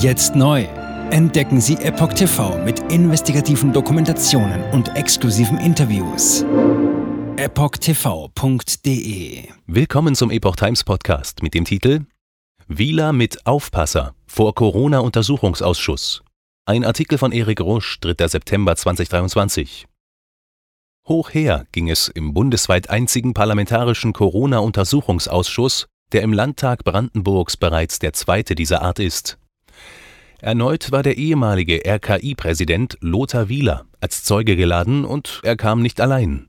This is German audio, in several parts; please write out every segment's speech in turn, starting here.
Jetzt neu. Entdecken Sie Epoch TV mit investigativen Dokumentationen und exklusiven Interviews. EpochTV.de Willkommen zum Epoch Times Podcast mit dem Titel Wieler mit Aufpasser vor Corona-Untersuchungsausschuss. Ein Artikel von Erik Rusch, 3. September 2023. Hoch her ging es im bundesweit einzigen parlamentarischen Corona-Untersuchungsausschuss, der im Landtag Brandenburgs bereits der zweite dieser Art ist. Erneut war der ehemalige RKI-Präsident Lothar Wieler als Zeuge geladen und er kam nicht allein.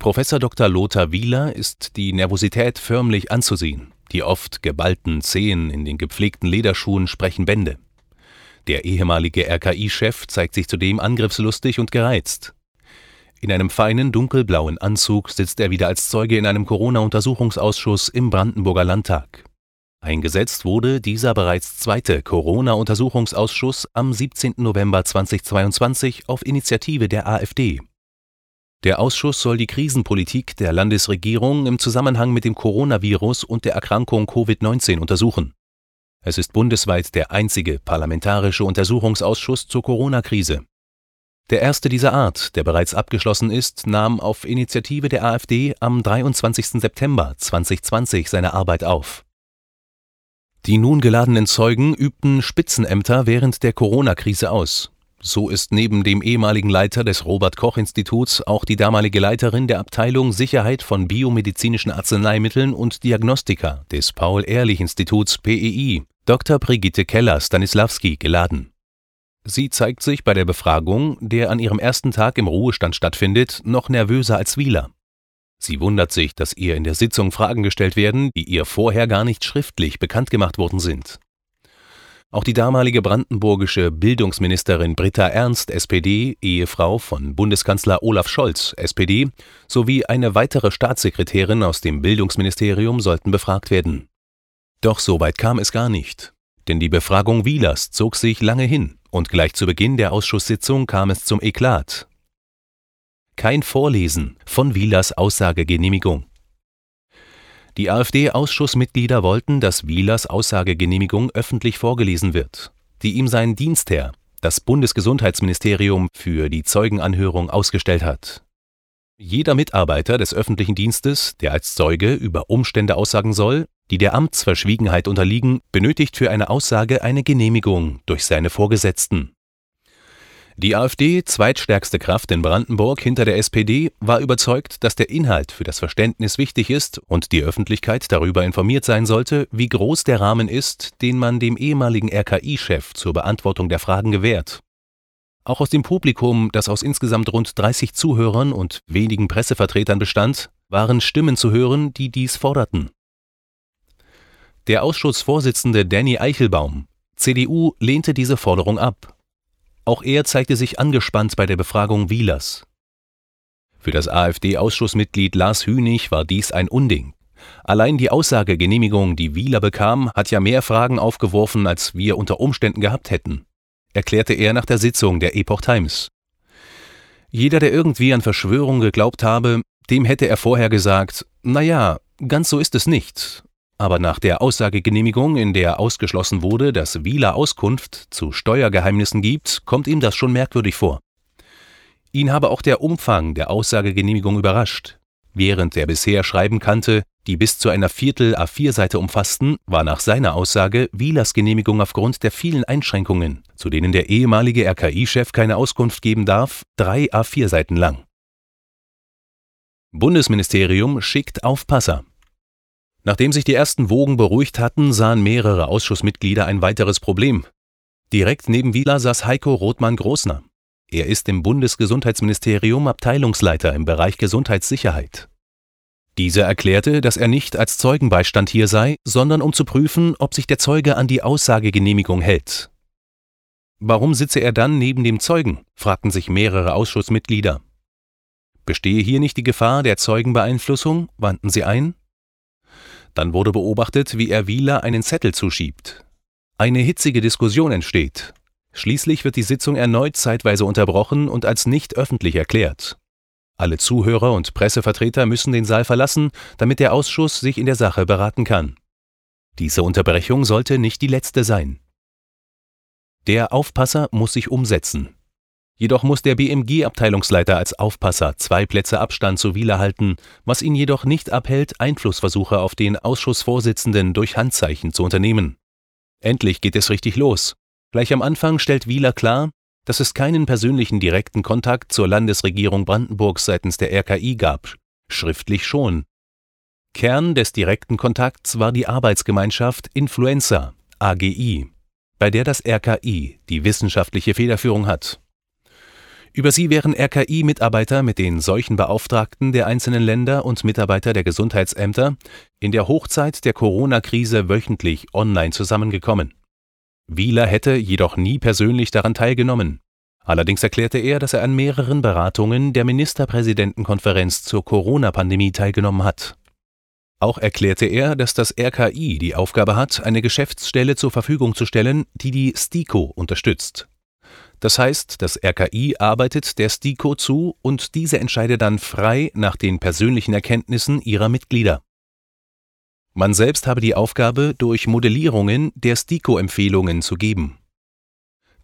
Professor Dr. Lothar Wieler ist die Nervosität förmlich anzusehen. Die oft geballten Zehen in den gepflegten Lederschuhen sprechen Bände. Der ehemalige RKI-Chef zeigt sich zudem angriffslustig und gereizt. In einem feinen dunkelblauen Anzug sitzt er wieder als Zeuge in einem Corona-Untersuchungsausschuss im Brandenburger Landtag. Eingesetzt wurde dieser bereits zweite Corona-Untersuchungsausschuss am 17. November 2022 auf Initiative der AfD. Der Ausschuss soll die Krisenpolitik der Landesregierung im Zusammenhang mit dem Coronavirus und der Erkrankung Covid-19 untersuchen. Es ist bundesweit der einzige parlamentarische Untersuchungsausschuss zur Corona-Krise. Der erste dieser Art, der bereits abgeschlossen ist, nahm auf Initiative der AfD am 23. September 2020 seine Arbeit auf. Die nun geladenen Zeugen übten Spitzenämter während der Corona-Krise aus. So ist neben dem ehemaligen Leiter des Robert Koch Instituts auch die damalige Leiterin der Abteilung Sicherheit von biomedizinischen Arzneimitteln und Diagnostika des Paul-Ehrlich-Instituts PEI, Dr. Brigitte Keller-Stanislawski, geladen. Sie zeigt sich bei der Befragung, der an ihrem ersten Tag im Ruhestand stattfindet, noch nervöser als Wieler. Sie wundert sich, dass ihr in der Sitzung Fragen gestellt werden, die ihr vorher gar nicht schriftlich bekannt gemacht worden sind. Auch die damalige brandenburgische Bildungsministerin Britta Ernst, SPD, Ehefrau von Bundeskanzler Olaf Scholz, SPD, sowie eine weitere Staatssekretärin aus dem Bildungsministerium sollten befragt werden. Doch so weit kam es gar nicht. Denn die Befragung Wielers zog sich lange hin und gleich zu Beginn der Ausschusssitzung kam es zum Eklat, kein Vorlesen von Wielers Aussagegenehmigung. Die AfD-Ausschussmitglieder wollten, dass Wielers Aussagegenehmigung öffentlich vorgelesen wird, die ihm sein Dienstherr, das Bundesgesundheitsministerium, für die Zeugenanhörung ausgestellt hat. Jeder Mitarbeiter des öffentlichen Dienstes, der als Zeuge über Umstände aussagen soll, die der Amtsverschwiegenheit unterliegen, benötigt für eine Aussage eine Genehmigung durch seine Vorgesetzten. Die AfD, zweitstärkste Kraft in Brandenburg hinter der SPD, war überzeugt, dass der Inhalt für das Verständnis wichtig ist und die Öffentlichkeit darüber informiert sein sollte, wie groß der Rahmen ist, den man dem ehemaligen RKI-Chef zur Beantwortung der Fragen gewährt. Auch aus dem Publikum, das aus insgesamt rund 30 Zuhörern und wenigen Pressevertretern bestand, waren Stimmen zu hören, die dies forderten. Der Ausschussvorsitzende Danny Eichelbaum, CDU, lehnte diese Forderung ab auch er zeigte sich angespannt bei der Befragung Wielers. Für das AfD-Ausschussmitglied Lars Hünig war dies ein Unding. Allein die Aussagegenehmigung, die Wieler bekam, hat ja mehr Fragen aufgeworfen, als wir unter Umständen gehabt hätten, erklärte er nach der Sitzung der Epoch Times. Jeder, der irgendwie an Verschwörung geglaubt habe, dem hätte er vorher gesagt, na ja, ganz so ist es nicht, aber nach der Aussagegenehmigung, in der ausgeschlossen wurde, dass Wieler Auskunft zu Steuergeheimnissen gibt, kommt ihm das schon merkwürdig vor. Ihn habe auch der Umfang der Aussagegenehmigung überrascht. Während er bisher Schreiben kannte, die bis zu einer Viertel A4-Seite umfassten, war nach seiner Aussage Wielers Genehmigung aufgrund der vielen Einschränkungen, zu denen der ehemalige RKI-Chef keine Auskunft geben darf, drei A4-Seiten lang. Bundesministerium schickt Aufpasser. Nachdem sich die ersten Wogen beruhigt hatten, sahen mehrere Ausschussmitglieder ein weiteres Problem. Direkt neben Wieler saß Heiko Rothmann-Großner. Er ist im Bundesgesundheitsministerium Abteilungsleiter im Bereich Gesundheitssicherheit. Dieser erklärte, dass er nicht als Zeugenbeistand hier sei, sondern um zu prüfen, ob sich der Zeuge an die Aussagegenehmigung hält. Warum sitze er dann neben dem Zeugen? fragten sich mehrere Ausschussmitglieder. Bestehe hier nicht die Gefahr der Zeugenbeeinflussung? wandten sie ein. Dann wurde beobachtet, wie er Wieler einen Zettel zuschiebt. Eine hitzige Diskussion entsteht. Schließlich wird die Sitzung erneut zeitweise unterbrochen und als nicht öffentlich erklärt. Alle Zuhörer und Pressevertreter müssen den Saal verlassen, damit der Ausschuss sich in der Sache beraten kann. Diese Unterbrechung sollte nicht die letzte sein. Der Aufpasser muss sich umsetzen. Jedoch muss der BMG-Abteilungsleiter als Aufpasser zwei Plätze Abstand zu Wieler halten, was ihn jedoch nicht abhält, Einflussversuche auf den Ausschussvorsitzenden durch Handzeichen zu unternehmen. Endlich geht es richtig los. Gleich am Anfang stellt Wieler klar, dass es keinen persönlichen direkten Kontakt zur Landesregierung Brandenburgs seitens der RKI gab, schriftlich schon. Kern des direkten Kontakts war die Arbeitsgemeinschaft Influenza AGI, bei der das RKI die wissenschaftliche Federführung hat. Über sie wären RKI-Mitarbeiter mit den Seuchenbeauftragten der einzelnen Länder und Mitarbeiter der Gesundheitsämter in der Hochzeit der Corona-Krise wöchentlich online zusammengekommen. Wieler hätte jedoch nie persönlich daran teilgenommen. Allerdings erklärte er, dass er an mehreren Beratungen der Ministerpräsidentenkonferenz zur Corona-Pandemie teilgenommen hat. Auch erklärte er, dass das RKI die Aufgabe hat, eine Geschäftsstelle zur Verfügung zu stellen, die die STIKO unterstützt. Das heißt, das RKI arbeitet der STIKO zu und diese entscheide dann frei nach den persönlichen Erkenntnissen ihrer Mitglieder. Man selbst habe die Aufgabe, durch Modellierungen der STIKO-Empfehlungen zu geben.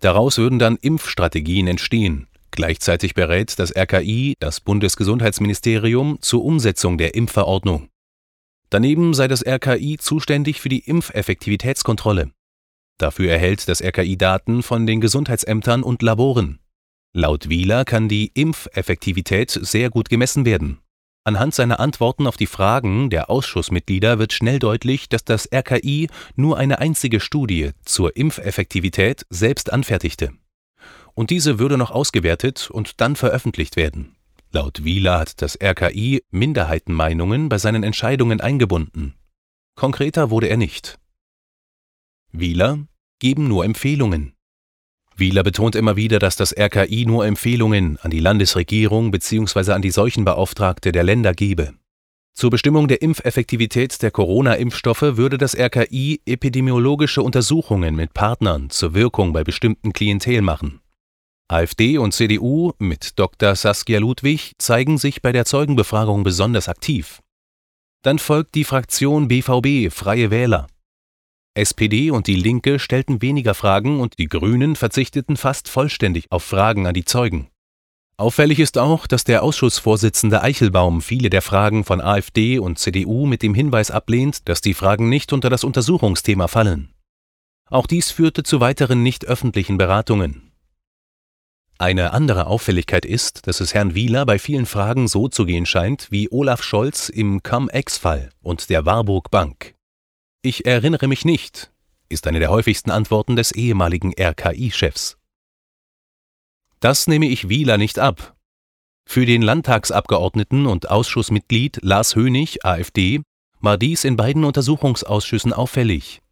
Daraus würden dann Impfstrategien entstehen. Gleichzeitig berät das RKI das Bundesgesundheitsministerium zur Umsetzung der Impfverordnung. Daneben sei das RKI zuständig für die Impfeffektivitätskontrolle. Dafür erhält das RKI Daten von den Gesundheitsämtern und Laboren. Laut Wieler kann die Impfeffektivität sehr gut gemessen werden. Anhand seiner Antworten auf die Fragen der Ausschussmitglieder wird schnell deutlich, dass das RKI nur eine einzige Studie zur Impfeffektivität selbst anfertigte. Und diese würde noch ausgewertet und dann veröffentlicht werden. Laut Wieler hat das RKI Minderheitenmeinungen bei seinen Entscheidungen eingebunden. Konkreter wurde er nicht. Wieler geben nur Empfehlungen. Wieler betont immer wieder, dass das RKI nur Empfehlungen an die Landesregierung bzw. an die Seuchenbeauftragte der Länder gebe. Zur Bestimmung der Impfeffektivität der Corona-Impfstoffe würde das RKI epidemiologische Untersuchungen mit Partnern zur Wirkung bei bestimmten Klientel machen. AfD und CDU mit Dr. Saskia Ludwig zeigen sich bei der Zeugenbefragung besonders aktiv. Dann folgt die Fraktion BVB Freie Wähler. SPD und die Linke stellten weniger Fragen und die Grünen verzichteten fast vollständig auf Fragen an die Zeugen. Auffällig ist auch, dass der Ausschussvorsitzende Eichelbaum viele der Fragen von AfD und CDU mit dem Hinweis ablehnt, dass die Fragen nicht unter das Untersuchungsthema fallen. Auch dies führte zu weiteren nicht öffentlichen Beratungen. Eine andere Auffälligkeit ist, dass es Herrn Wieler bei vielen Fragen so zu gehen scheint wie Olaf Scholz im Cum-Ex-Fall und der Warburg Bank. Ich erinnere mich nicht, ist eine der häufigsten Antworten des ehemaligen RKI-Chefs. Das nehme ich Wieler nicht ab. Für den Landtagsabgeordneten und Ausschussmitglied Lars Hönig, AfD, war dies in beiden Untersuchungsausschüssen auffällig.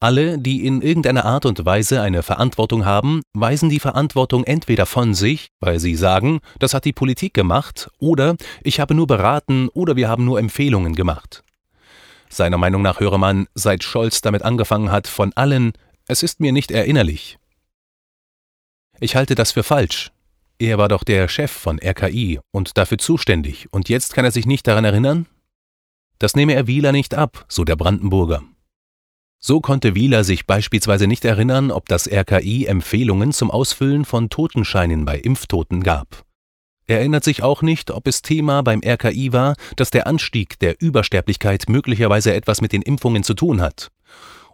Alle, die in irgendeiner Art und Weise eine Verantwortung haben, weisen die Verantwortung entweder von sich, weil sie sagen, das hat die Politik gemacht, oder ich habe nur beraten oder wir haben nur Empfehlungen gemacht. Seiner Meinung nach höre man, seit Scholz damit angefangen hat, von allen, es ist mir nicht erinnerlich. Ich halte das für falsch. Er war doch der Chef von RKI und dafür zuständig, und jetzt kann er sich nicht daran erinnern? Das nehme er Wieler nicht ab, so der Brandenburger. So konnte Wieler sich beispielsweise nicht erinnern, ob das RKI Empfehlungen zum Ausfüllen von Totenscheinen bei Impftoten gab. Er erinnert sich auch nicht, ob es Thema beim RKI war, dass der Anstieg der Übersterblichkeit möglicherweise etwas mit den Impfungen zu tun hat.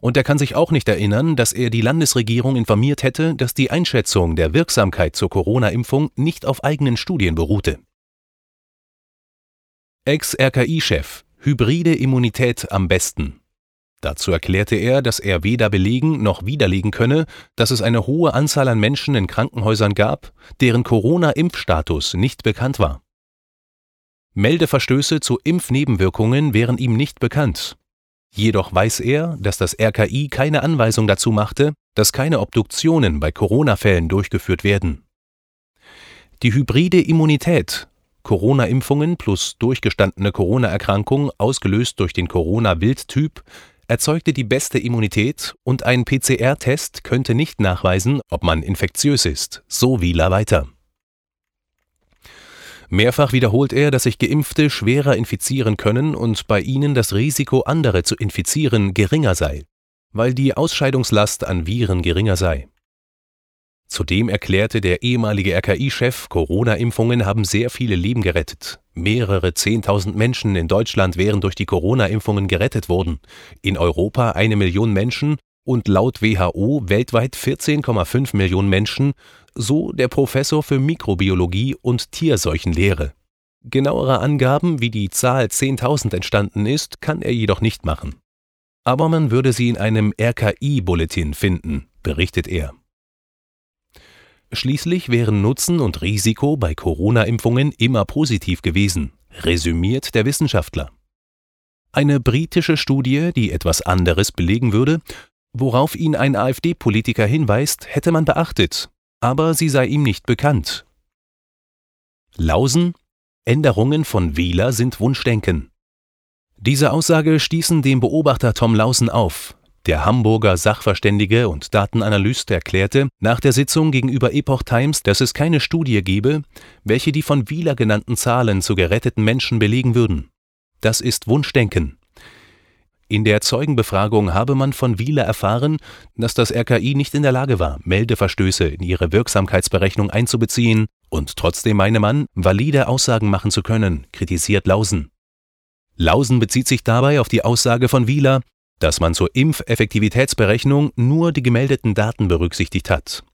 Und er kann sich auch nicht erinnern, dass er die Landesregierung informiert hätte, dass die Einschätzung der Wirksamkeit zur Corona-Impfung nicht auf eigenen Studien beruhte. Ex-RKI-Chef Hybride Immunität am besten. Dazu erklärte er, dass er weder belegen noch widerlegen könne, dass es eine hohe Anzahl an Menschen in Krankenhäusern gab, deren Corona-Impfstatus nicht bekannt war. Meldeverstöße zu Impfnebenwirkungen wären ihm nicht bekannt. Jedoch weiß er, dass das RKI keine Anweisung dazu machte, dass keine Obduktionen bei Corona-Fällen durchgeführt werden. Die hybride Immunität, Corona-Impfungen plus durchgestandene Corona-Erkrankung ausgelöst durch den Corona-Wildtyp, erzeugte die beste Immunität und ein PCR-Test könnte nicht nachweisen, ob man infektiös ist, so Wieler weiter. Mehrfach wiederholt er, dass sich Geimpfte schwerer infizieren können und bei ihnen das Risiko, andere zu infizieren, geringer sei, weil die Ausscheidungslast an Viren geringer sei. Zudem erklärte der ehemalige RKI-Chef, Corona-Impfungen haben sehr viele Leben gerettet. Mehrere 10.000 Menschen in Deutschland wären durch die Corona-Impfungen gerettet worden. In Europa eine Million Menschen und laut WHO weltweit 14,5 Millionen Menschen, so der Professor für Mikrobiologie und Tierseuchenlehre. Genauere Angaben, wie die Zahl 10.000 entstanden ist, kann er jedoch nicht machen. Aber man würde sie in einem RKI-Bulletin finden, berichtet er. Schließlich wären Nutzen und Risiko bei Corona-Impfungen immer positiv gewesen, resümiert der Wissenschaftler. Eine britische Studie, die etwas anderes belegen würde, worauf ihn ein AfD-Politiker hinweist, hätte man beachtet, aber sie sei ihm nicht bekannt. Lausen, Änderungen von Wieler sind Wunschdenken. Diese Aussage stießen dem Beobachter Tom Lausen auf, der Hamburger Sachverständige und Datenanalyst erklärte nach der Sitzung gegenüber Epoch Times, dass es keine Studie gebe, welche die von Wieler genannten Zahlen zu geretteten Menschen belegen würden. Das ist Wunschdenken. In der Zeugenbefragung habe man von Wieler erfahren, dass das RKI nicht in der Lage war, Meldeverstöße in ihre Wirksamkeitsberechnung einzubeziehen, und trotzdem meine man, valide Aussagen machen zu können, kritisiert Lausen. Lausen bezieht sich dabei auf die Aussage von Wieler, dass man zur Impfeffektivitätsberechnung nur die gemeldeten Daten berücksichtigt hat.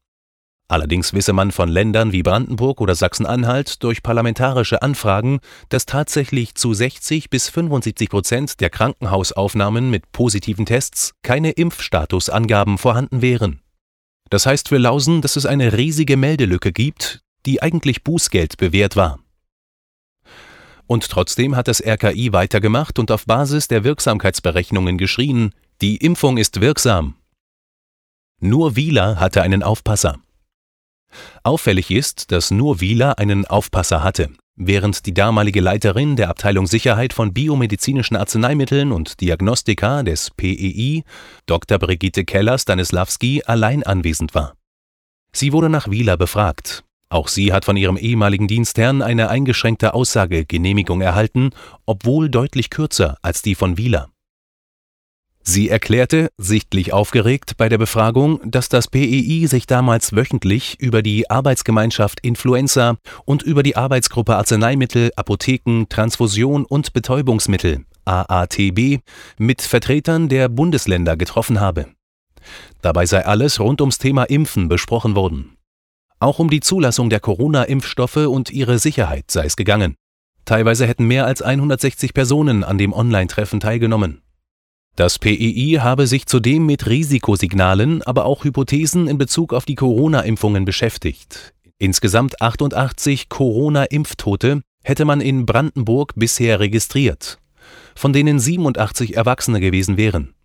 Allerdings wisse man von Ländern wie Brandenburg oder Sachsen-Anhalt durch parlamentarische Anfragen, dass tatsächlich zu 60 bis 75 Prozent der Krankenhausaufnahmen mit positiven Tests keine Impfstatusangaben vorhanden wären. Das heißt für Lausen, dass es eine riesige Meldelücke gibt, die eigentlich Bußgeld bewährt war. Und trotzdem hat das RKI weitergemacht und auf Basis der Wirksamkeitsberechnungen geschrien, die Impfung ist wirksam. Nur Wieler hatte einen Aufpasser. Auffällig ist, dass nur Wieler einen Aufpasser hatte, während die damalige Leiterin der Abteilung Sicherheit von biomedizinischen Arzneimitteln und Diagnostika des PEI, Dr. Brigitte Keller-Stanislawski, allein anwesend war. Sie wurde nach Wieler befragt, auch sie hat von ihrem ehemaligen Dienstherrn eine eingeschränkte Aussagegenehmigung erhalten, obwohl deutlich kürzer als die von Wieler. Sie erklärte, sichtlich aufgeregt bei der Befragung, dass das PEI sich damals wöchentlich über die Arbeitsgemeinschaft Influenza und über die Arbeitsgruppe Arzneimittel, Apotheken, Transfusion und Betäubungsmittel AATB mit Vertretern der Bundesländer getroffen habe. Dabei sei alles rund ums Thema Impfen besprochen worden. Auch um die Zulassung der Corona-Impfstoffe und ihre Sicherheit sei es gegangen. Teilweise hätten mehr als 160 Personen an dem Online-Treffen teilgenommen. Das PEI habe sich zudem mit Risikosignalen, aber auch Hypothesen in Bezug auf die Corona-Impfungen beschäftigt. Insgesamt 88 Corona-Impftote hätte man in Brandenburg bisher registriert, von denen 87 Erwachsene gewesen wären.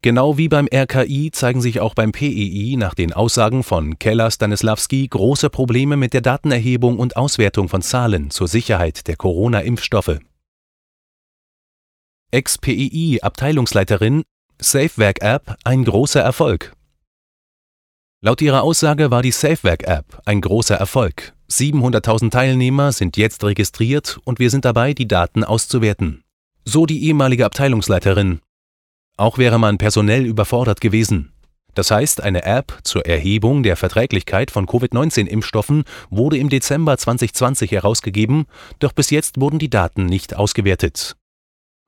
Genau wie beim RKI zeigen sich auch beim PEI nach den Aussagen von Keller Stanislawski große Probleme mit der Datenerhebung und Auswertung von Zahlen zur Sicherheit der Corona-Impfstoffe. Ex-PEI-Abteilungsleiterin SafeWork-App ein großer Erfolg. Laut ihrer Aussage war die SafeWork-App ein großer Erfolg. 700.000 Teilnehmer sind jetzt registriert und wir sind dabei, die Daten auszuwerten. So die ehemalige Abteilungsleiterin auch wäre man personell überfordert gewesen. Das heißt, eine App zur Erhebung der Verträglichkeit von Covid-19-Impfstoffen wurde im Dezember 2020 herausgegeben, doch bis jetzt wurden die Daten nicht ausgewertet.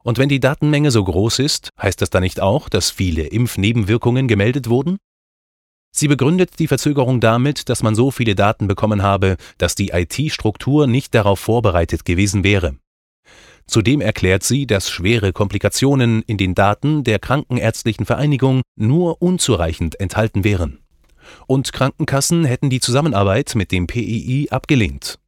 Und wenn die Datenmenge so groß ist, heißt das dann nicht auch, dass viele Impfnebenwirkungen gemeldet wurden? Sie begründet die Verzögerung damit, dass man so viele Daten bekommen habe, dass die IT-Struktur nicht darauf vorbereitet gewesen wäre. Zudem erklärt sie, dass schwere Komplikationen in den Daten der Krankenärztlichen Vereinigung nur unzureichend enthalten wären. Und Krankenkassen hätten die Zusammenarbeit mit dem PEI abgelehnt.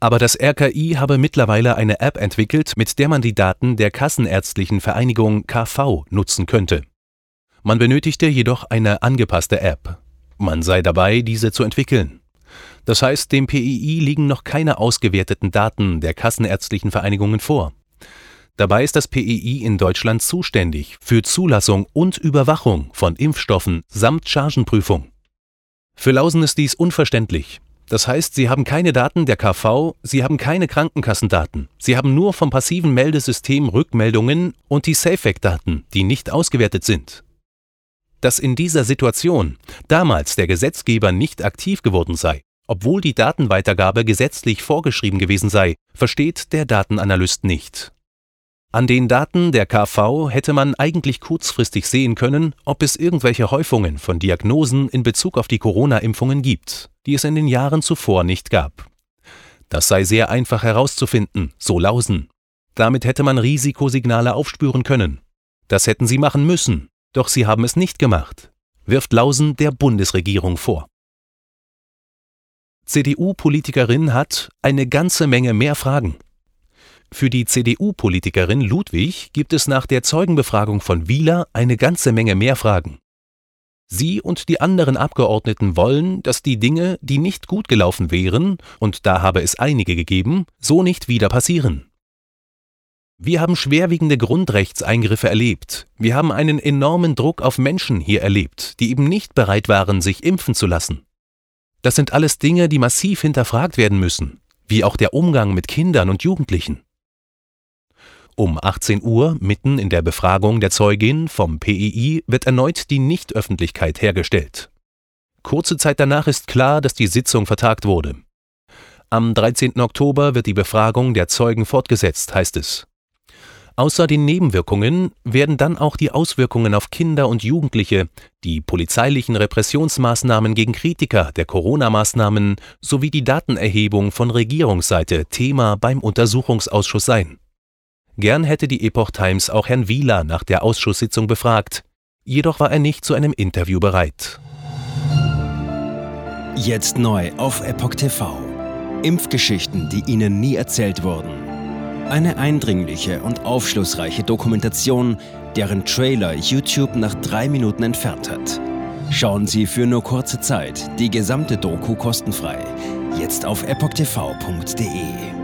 Aber das RKI habe mittlerweile eine App entwickelt, mit der man die Daten der Kassenärztlichen Vereinigung KV nutzen könnte. Man benötigte jedoch eine angepasste App. Man sei dabei, diese zu entwickeln. Das heißt, dem PEI liegen noch keine ausgewerteten Daten der Kassenärztlichen Vereinigungen vor. Dabei ist das PEI in Deutschland zuständig für Zulassung und Überwachung von Impfstoffen samt Chargenprüfung. Für Lausen ist dies unverständlich. Das heißt, sie haben keine Daten der KV, sie haben keine Krankenkassendaten, sie haben nur vom passiven Meldesystem Rückmeldungen und die SafeVac-Daten, die nicht ausgewertet sind. Dass in dieser Situation damals der Gesetzgeber nicht aktiv geworden sei, obwohl die Datenweitergabe gesetzlich vorgeschrieben gewesen sei, versteht der Datenanalyst nicht. An den Daten der KV hätte man eigentlich kurzfristig sehen können, ob es irgendwelche Häufungen von Diagnosen in Bezug auf die Corona-Impfungen gibt, die es in den Jahren zuvor nicht gab. Das sei sehr einfach herauszufinden, so Lausen. Damit hätte man Risikosignale aufspüren können. Das hätten sie machen müssen, doch sie haben es nicht gemacht, wirft Lausen der Bundesregierung vor. CDU-Politikerin hat eine ganze Menge mehr Fragen. Für die CDU-Politikerin Ludwig gibt es nach der Zeugenbefragung von Wieler eine ganze Menge mehr Fragen. Sie und die anderen Abgeordneten wollen, dass die Dinge, die nicht gut gelaufen wären, und da habe es einige gegeben, so nicht wieder passieren. Wir haben schwerwiegende Grundrechtseingriffe erlebt. Wir haben einen enormen Druck auf Menschen hier erlebt, die eben nicht bereit waren, sich impfen zu lassen. Das sind alles Dinge, die massiv hinterfragt werden müssen, wie auch der Umgang mit Kindern und Jugendlichen. Um 18 Uhr, mitten in der Befragung der Zeugin vom PII, wird erneut die Nichtöffentlichkeit hergestellt. Kurze Zeit danach ist klar, dass die Sitzung vertagt wurde. Am 13. Oktober wird die Befragung der Zeugen fortgesetzt, heißt es. Außer den Nebenwirkungen werden dann auch die Auswirkungen auf Kinder und Jugendliche, die polizeilichen Repressionsmaßnahmen gegen Kritiker der Corona-Maßnahmen sowie die Datenerhebung von Regierungsseite Thema beim Untersuchungsausschuss sein. Gern hätte die Epoch Times auch Herrn Wieler nach der Ausschusssitzung befragt, jedoch war er nicht zu einem Interview bereit. Jetzt neu auf Epoch TV. Impfgeschichten, die Ihnen nie erzählt wurden. Eine eindringliche und aufschlussreiche Dokumentation, deren Trailer YouTube nach drei Minuten entfernt hat. Schauen Sie für nur kurze Zeit die gesamte Doku kostenfrei. Jetzt auf epochtv.de.